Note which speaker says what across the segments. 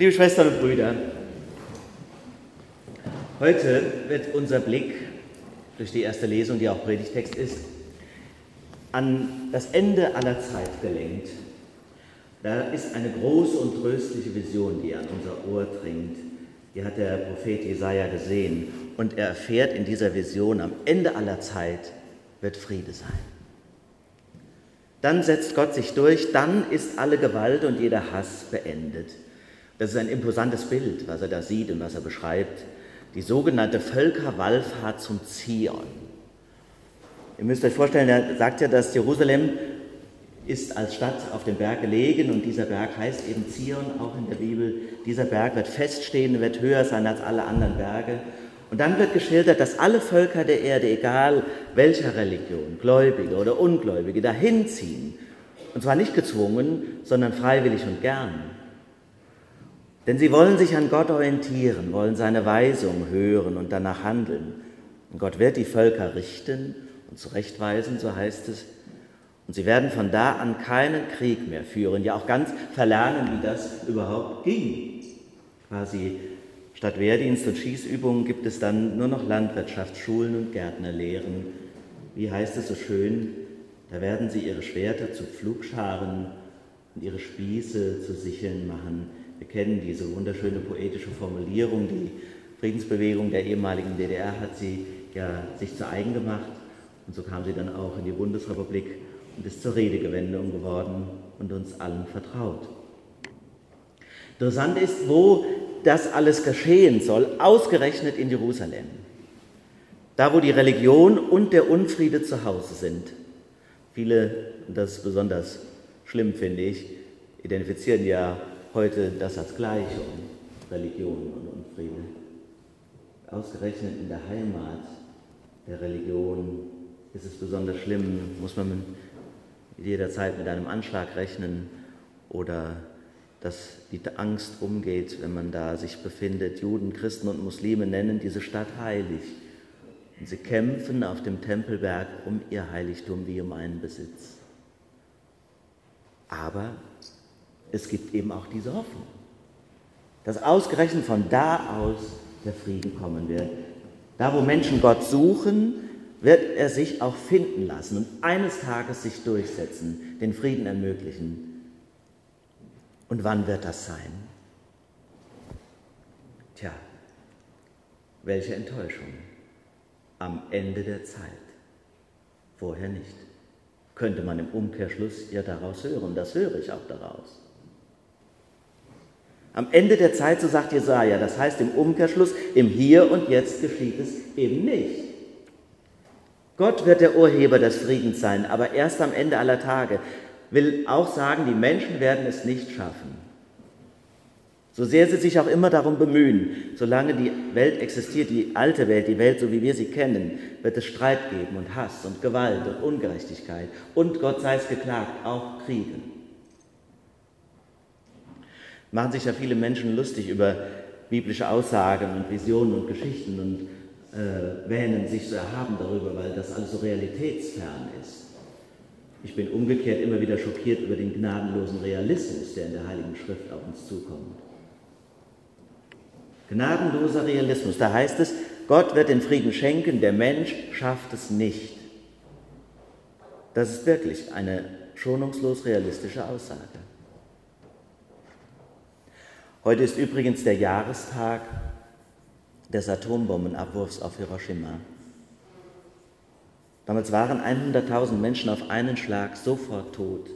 Speaker 1: Liebe Schwestern und Brüder, heute wird unser Blick durch die erste Lesung, die auch Predigtext ist, an das Ende aller Zeit gelenkt. Da ist eine große und tröstliche Vision, die an unser Ohr dringt. Die hat der Prophet Jesaja gesehen und er erfährt in dieser Vision, am Ende aller Zeit wird Friede sein. Dann setzt Gott sich durch, dann ist alle Gewalt und jeder Hass beendet. Das ist ein imposantes Bild, was er da sieht und was er beschreibt. Die sogenannte Völkerwallfahrt zum Zion. Ihr müsst euch vorstellen, er sagt ja, dass Jerusalem ist als Stadt auf dem Berg gelegen und dieser Berg heißt eben Zion, auch in der Bibel. Dieser Berg wird feststehen, wird höher sein als alle anderen Berge. Und dann wird geschildert, dass alle Völker der Erde, egal welcher Religion, Gläubige oder Ungläubige, dahin ziehen. Und zwar nicht gezwungen, sondern freiwillig und gern. Denn sie wollen sich an Gott orientieren, wollen seine Weisung hören und danach handeln. Und Gott wird die Völker richten und zurechtweisen, so heißt es, und sie werden von da an keinen Krieg mehr führen, ja auch ganz verlernen, wie das überhaupt ging. Quasi statt Wehrdienst und Schießübungen gibt es dann nur noch Landwirtschaft, Schulen und Gärtnerlehren. Wie heißt es so schön? Da werden sie ihre Schwerter zu Pflugscharen und ihre Spieße zu Sicheln machen. Wir kennen diese wunderschöne poetische Formulierung. Die Friedensbewegung der ehemaligen DDR hat sie ja sich zu eigen gemacht. Und so kam sie dann auch in die Bundesrepublik und ist zur Redegewendung geworden und uns allen vertraut. Interessant ist, wo das alles geschehen soll, ausgerechnet in Jerusalem. Da, wo die Religion und der Unfriede zu Hause sind. Viele, und das ist besonders schlimm, finde ich, identifizieren ja heute das als Gleichung, Religion und Unfriede. Ausgerechnet in der Heimat der Religion ist es besonders schlimm, muss man jederzeit mit einem Anschlag rechnen oder dass die Angst umgeht, wenn man da sich befindet. Juden, Christen und Muslime nennen diese Stadt heilig. Und sie kämpfen auf dem Tempelberg um ihr Heiligtum wie um einen Besitz. Aber es gibt eben auch diese Hoffnung, dass ausgerechnet von da aus der Frieden kommen wird. Da, wo Menschen Gott suchen, wird er sich auch finden lassen und eines Tages sich durchsetzen, den Frieden ermöglichen. Und wann wird das sein? Tja, welche Enttäuschung. Am Ende der Zeit. Vorher nicht. Könnte man im Umkehrschluss ja daraus hören. Das höre ich auch daraus. Am Ende der Zeit, so sagt Jesaja, das heißt im Umkehrschluss, im Hier und Jetzt geschieht es eben nicht. Gott wird der Urheber des Friedens sein, aber erst am Ende aller Tage. Will auch sagen, die Menschen werden es nicht schaffen. So sehr sie sich auch immer darum bemühen, solange die Welt existiert, die alte Welt, die Welt, so wie wir sie kennen, wird es Streit geben und Hass und Gewalt und Ungerechtigkeit und, Gott sei es geklagt, auch Kriege. Machen sich ja viele Menschen lustig über biblische Aussagen und Visionen und Geschichten und äh, wähnen sich so erhaben darüber, weil das alles so realitätsfern ist. Ich bin umgekehrt immer wieder schockiert über den gnadenlosen Realismus, der in der Heiligen Schrift auf uns zukommt. Gnadenloser Realismus, da heißt es, Gott wird den Frieden schenken, der Mensch schafft es nicht. Das ist wirklich eine schonungslos realistische Aussage. Heute ist übrigens der Jahrestag des Atombombenabwurfs auf Hiroshima. Damals waren 100.000 Menschen auf einen Schlag sofort tot.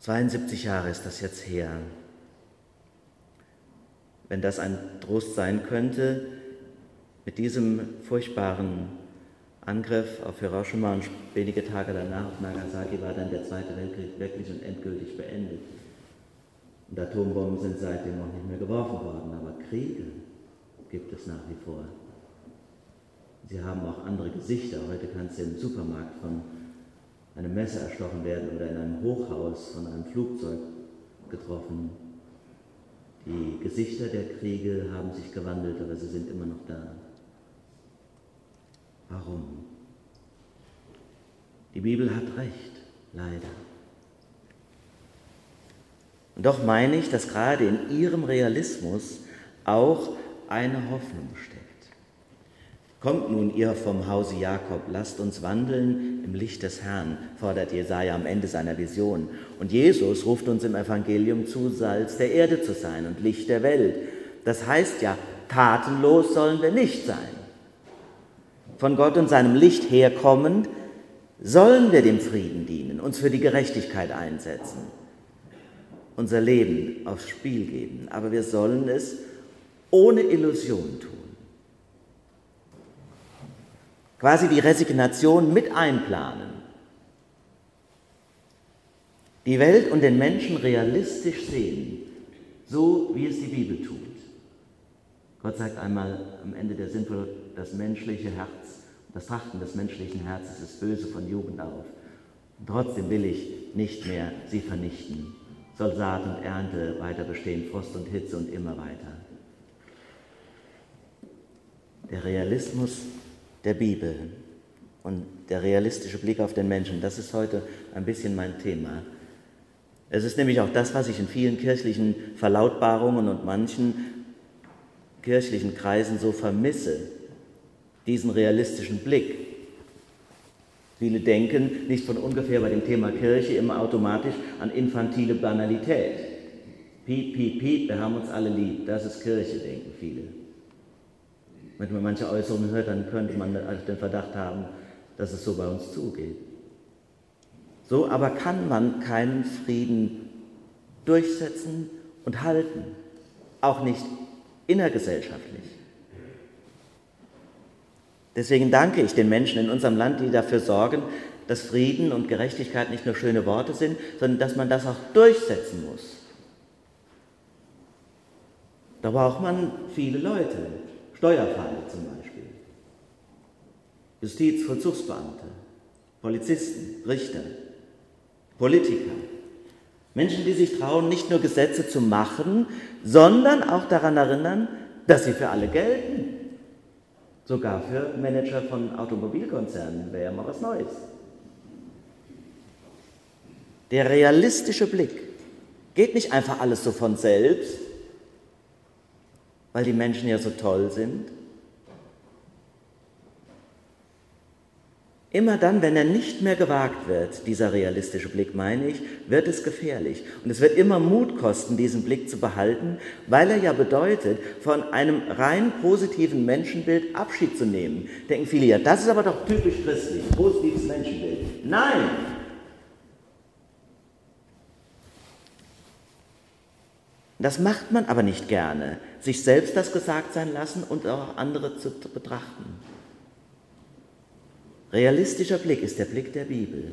Speaker 1: 72 Jahre ist das jetzt her. Wenn das ein Trost sein könnte, mit diesem furchtbaren Angriff auf Hiroshima und wenige Tage danach auf Nagasaki war dann der Zweite Weltkrieg wirklich und endgültig beendet. Und Atombomben sind seitdem auch nicht mehr geworfen worden, aber Kriege gibt es nach wie vor. Sie haben auch andere Gesichter. Heute kannst du im Supermarkt von einem Messer erstochen werden oder in einem Hochhaus von einem Flugzeug getroffen. Die Gesichter der Kriege haben sich gewandelt, aber sie sind immer noch da. Warum? Die Bibel hat recht, leider. Und doch meine ich, dass gerade in ihrem Realismus auch eine Hoffnung steckt. Kommt nun ihr vom Hause Jakob, lasst uns wandeln im Licht des Herrn, fordert Jesaja am Ende seiner Vision. Und Jesus ruft uns im Evangelium zu, Salz der Erde zu sein und Licht der Welt. Das heißt ja, tatenlos sollen wir nicht sein. Von Gott und seinem Licht herkommend sollen wir dem Frieden dienen, uns für die Gerechtigkeit einsetzen, unser Leben aufs Spiel geben. Aber wir sollen es ohne Illusion tun. Quasi die Resignation mit einplanen. Die Welt und den Menschen realistisch sehen, so wie es die Bibel tut. Gott sagt einmal am Ende der Sinnvoll, das menschliche Herz, das Trachten des menschlichen Herzens ist böse von Jugend auf. Und trotzdem will ich nicht mehr sie vernichten. Soll Saat und Ernte weiter bestehen, Frost und Hitze und immer weiter. Der Realismus der Bibel und der realistische Blick auf den Menschen, das ist heute ein bisschen mein Thema. Es ist nämlich auch das, was ich in vielen kirchlichen Verlautbarungen und manchen kirchlichen Kreisen so vermisse, diesen realistischen Blick. Viele denken nicht von ungefähr bei dem Thema Kirche immer automatisch an infantile Banalität. Piep, piep, piep, wir haben uns alle lieb, das ist Kirche, denken viele. Wenn man manche Äußerungen hört, dann könnte man den Verdacht haben, dass es so bei uns zugeht. So aber kann man keinen Frieden durchsetzen und halten, auch nicht innergesellschaftlich. Deswegen danke ich den Menschen in unserem Land, die dafür sorgen, dass Frieden und Gerechtigkeit nicht nur schöne Worte sind, sondern dass man das auch durchsetzen muss. Da braucht man viele Leute, Steuerfeinde zum Beispiel, Justizvollzugsbeamte, Polizisten, Richter, Politiker, Menschen, die sich trauen, nicht nur Gesetze zu machen, sondern auch daran erinnern, dass sie für alle gelten. Sogar für Manager von Automobilkonzernen wäre ja mal was Neues. Der realistische Blick geht nicht einfach alles so von selbst, weil die Menschen ja so toll sind. Immer dann, wenn er nicht mehr gewagt wird, dieser realistische Blick, meine ich, wird es gefährlich. Und es wird immer Mut kosten, diesen Blick zu behalten, weil er ja bedeutet, von einem rein positiven Menschenbild Abschied zu nehmen. Denken viele ja, das ist aber doch typisch christlich, positives Menschenbild. Nein, Das macht man aber nicht gerne, sich selbst das gesagt sein lassen und auch andere zu betrachten. Realistischer Blick ist der Blick der Bibel.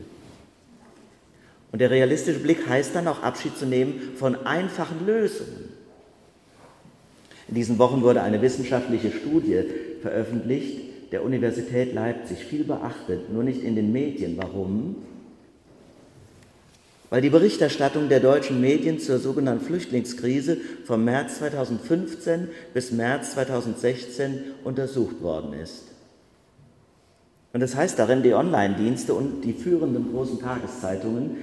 Speaker 1: Und der realistische Blick heißt dann auch Abschied zu nehmen von einfachen Lösungen. In diesen Wochen wurde eine wissenschaftliche Studie veröffentlicht der Universität Leipzig, viel beachtet, nur nicht in den Medien. Warum? weil die Berichterstattung der deutschen Medien zur sogenannten Flüchtlingskrise vom März 2015 bis März 2016 untersucht worden ist. Und das heißt darin, die Online-Dienste und die führenden großen Tageszeitungen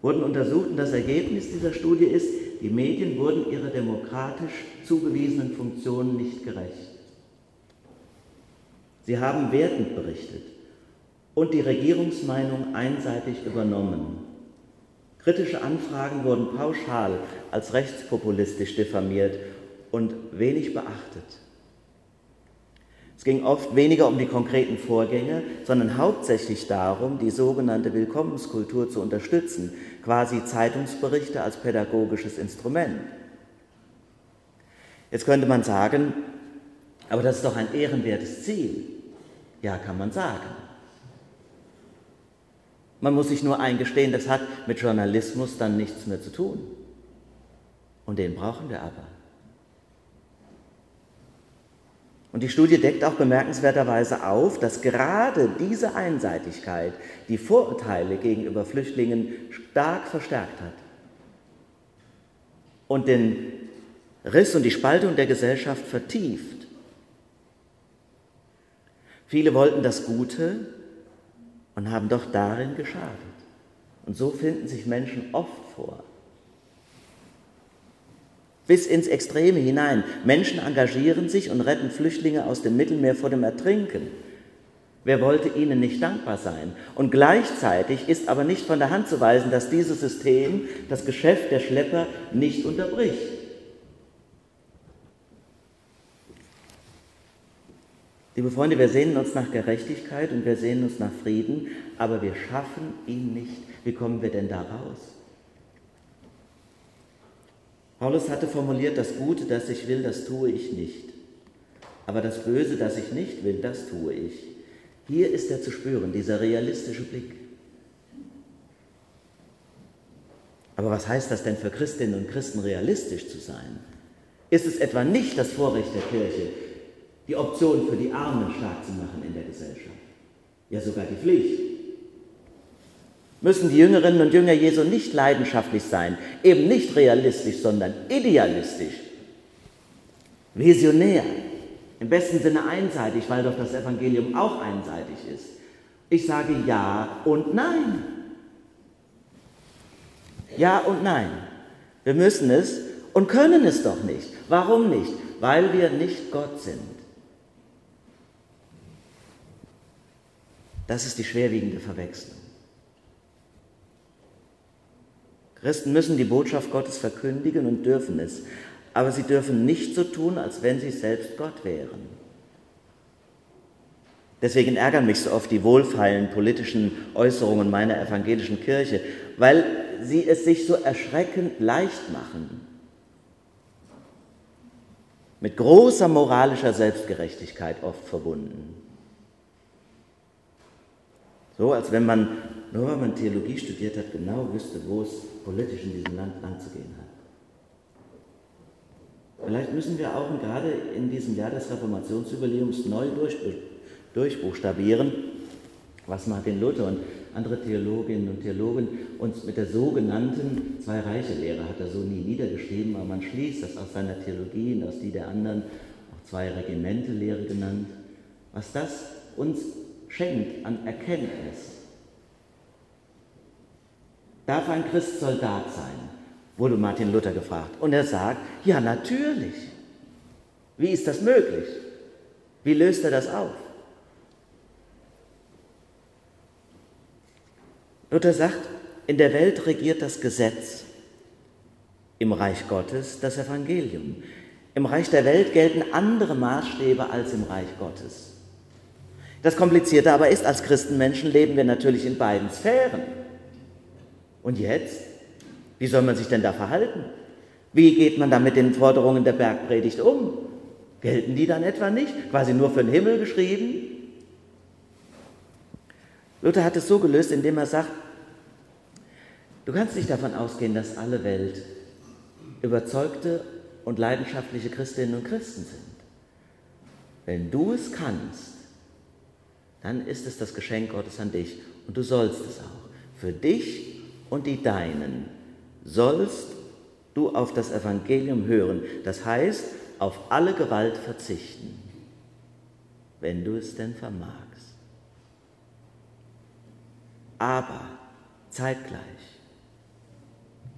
Speaker 1: wurden untersucht und das Ergebnis dieser Studie ist, die Medien wurden ihrer demokratisch zugewiesenen Funktionen nicht gerecht. Sie haben wertend berichtet und die Regierungsmeinung einseitig übernommen. Kritische Anfragen wurden pauschal als rechtspopulistisch diffamiert und wenig beachtet. Es ging oft weniger um die konkreten Vorgänge, sondern hauptsächlich darum, die sogenannte Willkommenskultur zu unterstützen, quasi Zeitungsberichte als pädagogisches Instrument. Jetzt könnte man sagen, aber das ist doch ein ehrenwertes Ziel. Ja, kann man sagen. Man muss sich nur eingestehen, das hat mit Journalismus dann nichts mehr zu tun. Und den brauchen wir aber. Und die Studie deckt auch bemerkenswerterweise auf, dass gerade diese Einseitigkeit die Vorurteile gegenüber Flüchtlingen stark verstärkt hat und den Riss und die Spaltung der Gesellschaft vertieft. Viele wollten das Gute, und haben doch darin geschadet. Und so finden sich Menschen oft vor. Bis ins Extreme hinein. Menschen engagieren sich und retten Flüchtlinge aus dem Mittelmeer vor dem Ertrinken. Wer wollte ihnen nicht dankbar sein? Und gleichzeitig ist aber nicht von der Hand zu weisen, dass dieses System das Geschäft der Schlepper nicht unterbricht. Liebe Freunde, wir sehnen uns nach Gerechtigkeit und wir sehnen uns nach Frieden, aber wir schaffen ihn nicht. Wie kommen wir denn da raus? Paulus hatte formuliert, das Gute, das ich will, das tue ich nicht. Aber das Böse, das ich nicht will, das tue ich. Hier ist er zu spüren, dieser realistische Blick. Aber was heißt das denn für Christinnen und Christen, realistisch zu sein? Ist es etwa nicht das Vorrecht der Kirche, die Option für die Armen stark zu machen in der Gesellschaft? Ja, sogar die Pflicht. Müssen die Jüngerinnen und Jünger Jesu nicht leidenschaftlich sein, eben nicht realistisch, sondern idealistisch, visionär, im besten Sinne einseitig, weil doch das Evangelium auch einseitig ist. Ich sage ja und nein. Ja und nein. Wir müssen es und können es doch nicht. Warum nicht? Weil wir nicht Gott sind. Das ist die schwerwiegende Verwechslung. Christen müssen die Botschaft Gottes verkündigen und dürfen es aber sie dürfen nicht so tun, als wenn sie selbst Gott wären. Deswegen ärgern mich so oft die wohlfeilen politischen Äußerungen meiner evangelischen Kirche, weil sie es sich so erschreckend leicht machen. Mit großer moralischer Selbstgerechtigkeit oft verbunden. So als wenn man, nur weil man Theologie studiert hat, genau wüsste, wo es politisch in diesem Land lang zu gehen hat. Vielleicht müssen wir auch gerade in diesem Jahr des Reformationsjubiläums neu durch, durchbuchstabieren, was Martin Luther und andere Theologinnen und Theologen uns mit der sogenannten Zwei-Reiche-Lehre, hat er so nie niedergeschrieben, aber man schließt das aus seiner Theologie und aus die der anderen, auch Zwei-Regimente-Lehre genannt, was das uns schenkt an Erkenntnis. Darf ein Christ Soldat sein? wurde Martin Luther gefragt. Und er sagt, ja natürlich. Wie ist das möglich? Wie löst er das auf? Luther sagt, in der Welt regiert das Gesetz, im Reich Gottes das Evangelium. Im Reich der Welt gelten andere Maßstäbe als im Reich Gottes. Das Komplizierte aber ist, als Christenmenschen leben wir natürlich in beiden Sphären. Und jetzt wie soll man sich denn da verhalten? Wie geht man da mit den Forderungen der Bergpredigt um? Gelten die dann etwa nicht? Quasi nur für den Himmel geschrieben? Luther hat es so gelöst, indem er sagt, du kannst nicht davon ausgehen, dass alle Welt überzeugte und leidenschaftliche Christinnen und Christen sind. Wenn du es kannst, dann ist es das Geschenk Gottes an dich und du sollst es auch. Für dich und die Deinen sollst du auf das Evangelium hören, das heißt auf alle Gewalt verzichten, wenn du es denn vermagst. Aber zeitgleich,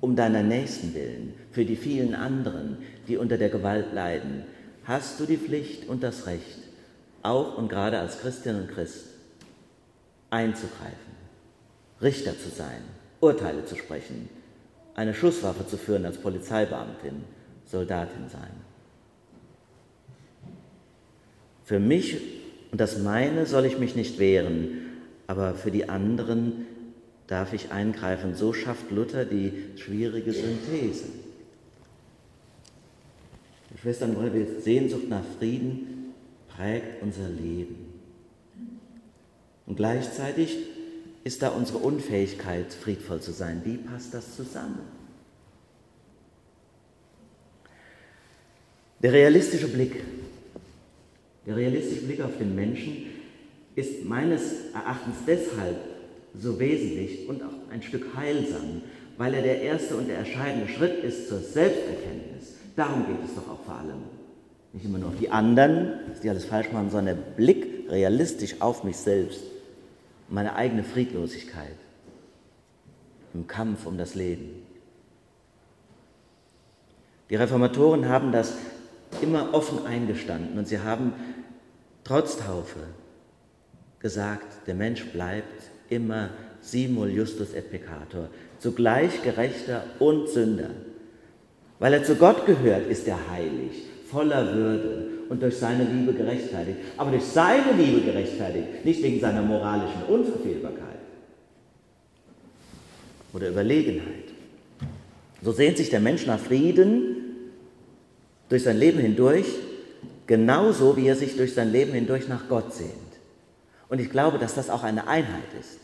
Speaker 1: um deiner Nächsten willen, für die vielen anderen, die unter der Gewalt leiden, hast du die Pflicht und das Recht, auch und gerade als Christin und Christ, einzugreifen, Richter zu sein, Urteile zu sprechen, eine Schusswaffe zu führen als Polizeibeamtin, Soldatin sein. Für mich und das meine soll ich mich nicht wehren, aber für die anderen darf ich eingreifen. So schafft Luther die schwierige Synthese. Schwestern und Brüder, Sehnsucht nach Frieden prägt unser Leben. Und gleichzeitig ist da unsere Unfähigkeit, friedvoll zu sein? Wie passt das zusammen? Der realistische Blick, der realistische Blick auf den Menschen ist meines Erachtens deshalb so wesentlich und auch ein Stück heilsam, weil er der erste und der entscheidende Schritt ist zur Selbsterkenntnis. Darum geht es doch auch vor allem. Nicht immer nur auf die anderen, dass die alles falsch machen, sondern der Blick realistisch auf mich selbst meine eigene Friedlosigkeit im Kampf um das Leben. Die Reformatoren haben das immer offen eingestanden und sie haben trotz Taufe gesagt, der Mensch bleibt immer simul justus et peccator, zugleich Gerechter und Sünder. Weil er zu Gott gehört, ist er heilig, voller Würde und durch seine Liebe gerechtfertigt. Aber durch seine Liebe gerechtfertigt, nicht wegen seiner moralischen Unverfehlbarkeit oder Überlegenheit. So sehnt sich der Mensch nach Frieden durch sein Leben hindurch, genauso wie er sich durch sein Leben hindurch nach Gott sehnt. Und ich glaube, dass das auch eine Einheit ist.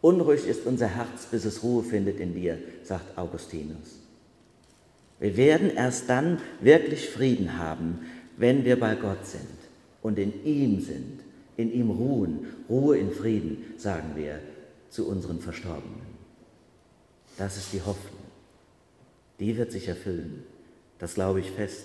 Speaker 1: Unruhig ist unser Herz, bis es Ruhe findet in dir, sagt Augustinus. Wir werden erst dann wirklich Frieden haben, wenn wir bei Gott sind und in ihm sind, in ihm ruhen. Ruhe in Frieden, sagen wir zu unseren Verstorbenen. Das ist die Hoffnung. Die wird sich erfüllen. Das glaube ich fest.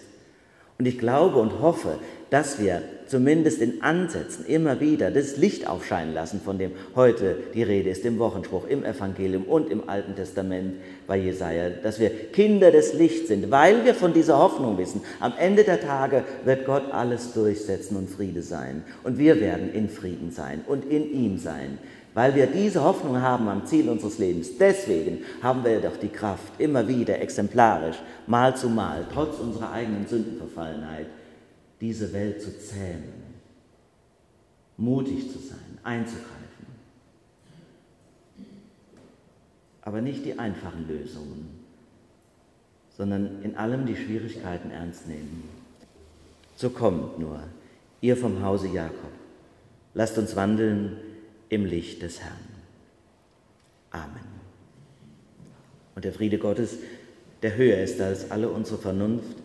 Speaker 1: Und ich glaube und hoffe, dass wir zumindest in Ansätzen immer wieder das Licht aufscheinen lassen, von dem heute die Rede ist, im Wochenspruch, im Evangelium und im Alten Testament bei Jesaja, dass wir Kinder des Lichts sind, weil wir von dieser Hoffnung wissen, am Ende der Tage wird Gott alles durchsetzen und Friede sein. Und wir werden in Frieden sein und in ihm sein weil wir diese Hoffnung haben am Ziel unseres Lebens. Deswegen haben wir doch die Kraft, immer wieder exemplarisch, mal zu mal, trotz unserer eigenen Sündenverfallenheit, diese Welt zu zähmen, mutig zu sein, einzugreifen. Aber nicht die einfachen Lösungen, sondern in allem die Schwierigkeiten ernst nehmen. So kommt nur, ihr vom Hause Jakob, lasst uns wandeln im Licht des Herrn. Amen. Und der Friede Gottes, der höher ist als alle unsere Vernunft,